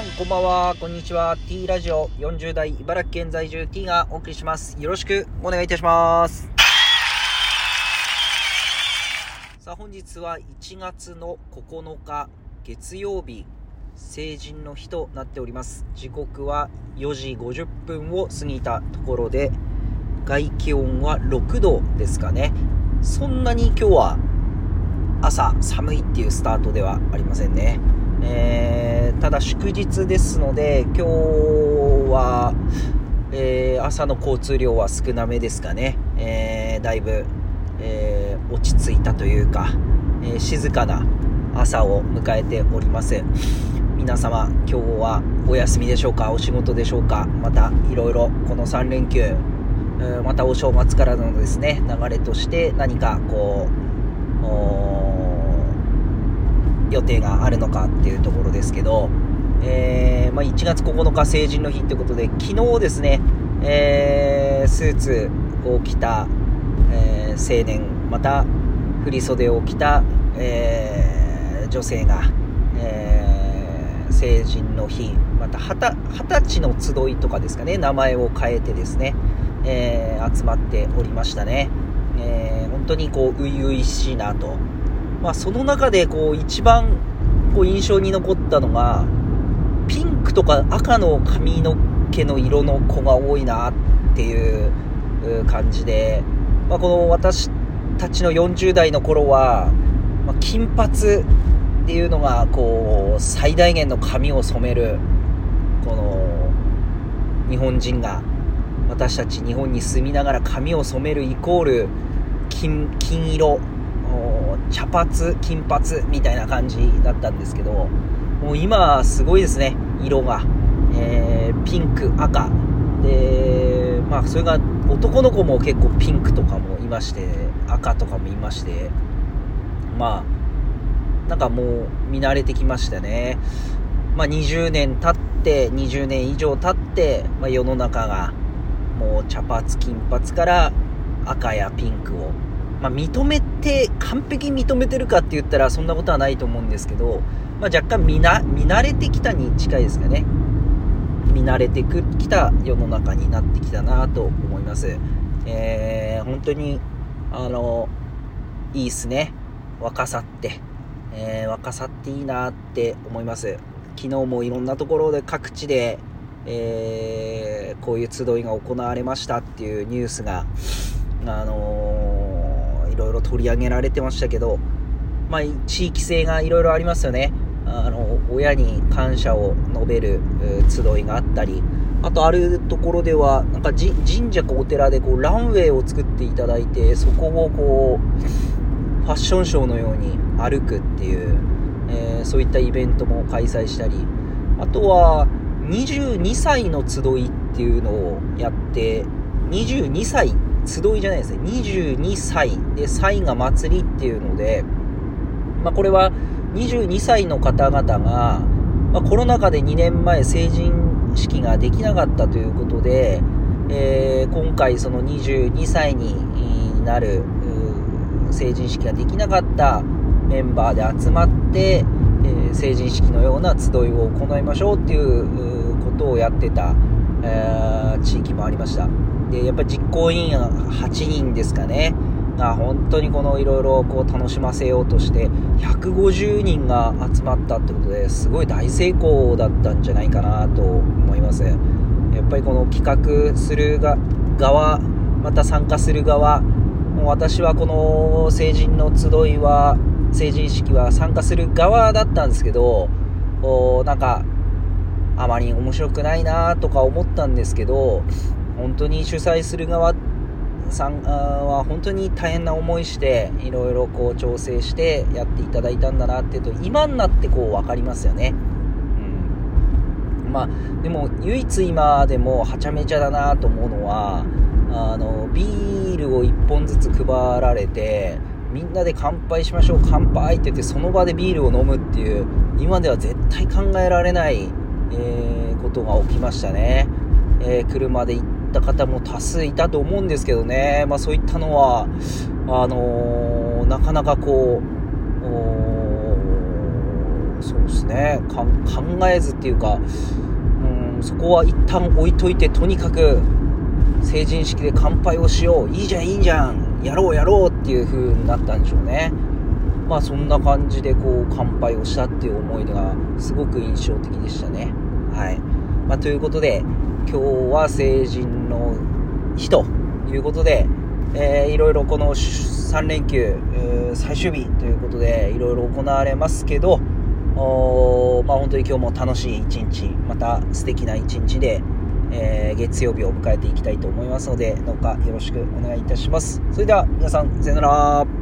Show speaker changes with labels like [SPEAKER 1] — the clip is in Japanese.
[SPEAKER 1] さんこんばんは、こんにちは。T ラジオ40代茨城県在住 T がお送りします。よろしくお願いいたします。さあ本日は1月の9日月曜日、成人の日となっております。時刻は4時50分を過ぎたところで、外気温は6度ですかね。そんなに今日は朝寒いっていうスタートではありませんね。えーただ祝日ですので今日は、えー朝の交通量は少なめですかね、えーだいぶ、えー落ち着いたというか、えー静かな朝を迎えております。皆様今日はお休みでしょうか？お仕事でしょうか？またいろいろこの3連休えまたお正月からのですね流れとして何かこう予定があるのかっていうところですけど、えーまあ、1月9日成人の日ってことで昨日ですね、えースーツを着た、えー青年また振袖を着た、えー女性が、えー成人の日また二十二十歳の集いとかですかね名前を変えてですね、えー集まっておりましたね、えー本当にこう初々しいなと。まあ、その中でこう一番こう印象に残ったのがピンクとか赤の髪の毛の色の子が多いなっていう感じで、まあ、この私たちの40代の頃は、まあ金髪っていうのがこう最大限の髪を染めるこの日本人が私たち日本に住みながら髪を染めるイコール金金色お茶髪金髪みたいな感じだったんですけどもう今すごいですね色が、えーピンク赤。でまあそれが男の子も結構ピンクとかもいまして赤とかもいましてまあなんかもう見慣れてきましたね。まあ20年経って20年以上経って、まあ、世の中がもう茶髪金髪から赤やピンクをまあ、認めて、完璧に認めてるかって言ったらそんなことはないと思うんですけど、まあ、若干見な見慣れてきたに近いですかね。見慣れてきた世の中になってきたなと思います。えー、本当に、あの、いいっすね。若さって。えー若さっていいなって思います。昨日もいろんなところで各地で、えーこういう集いが行われましたっていうニュースが、あのーろいろ取り上げられてましたけど、まあ、地域性がいろいろありますよね。あの、親に感謝を述べる集いがあったり、あとあるところでは、なんか神社かお寺でこうランウェイを作っていただいて、そこをこう、ファッションショーのように歩くっていう、えーそういったイベントも開催したり、あとは、22歳の集いっていうのをやって、22歳、集いじゃないですね、22歳。で、歳が祭りっていうので、まあ、これは22歳の方々が、まあ、コロナ禍で2年前成人式ができなかったということで、えー今回その22歳になる成人式ができなかったメンバーで集まって、えー成人式のような集いを行いましょうっていうことをやってた、えー地域もありました。でやっぱり実行委員8人ですかね。が本当にこのいろいろこう楽しませようとして150人が集まったってことですごい大成功だったんじゃないかなと思います。やっぱりこの企画するが側また参加する側もう私はこの成人の集いは成人式は参加する側だったんですけどこうなんかあまり面白くないなとか思ったんですけど本当に主催する側さんは本当に大変な思いしていろいろこう調整してやっていただいたんだなっていうと今になってこう分かりますよね。うん、まあでも唯一今でもはちゃめちゃだなと思うのはあのビールを1本ずつ配られてみんなで乾杯しましょう乾杯って言ってその場でビールを飲むっていう今では絶対考えられない、えーことが起きましたね、えー車で行った方も多数いたと思うんですけどね、まあ、そういったのはあのーなかなかこうそうですね。考えずっていうかうんそこは一旦置いといてとにかく成人式で乾杯をしよう。いいじゃんいいじゃん。やろうやろうっていう風になったんでしょうね。まあそんな感じでこう乾杯をしたっていう思い出がすごく印象的でしたね。はい、まあ、ということで今日は成人の日ということで、えー、いろいろこの3連休最終日ということでいろいろ行われますけどおまあ、本当に今日も楽しい一日また素敵な一日で、えー、月曜日を迎えていきたいと思いますのでどうかよろしくお願いいたします。それでは皆さんさよなら。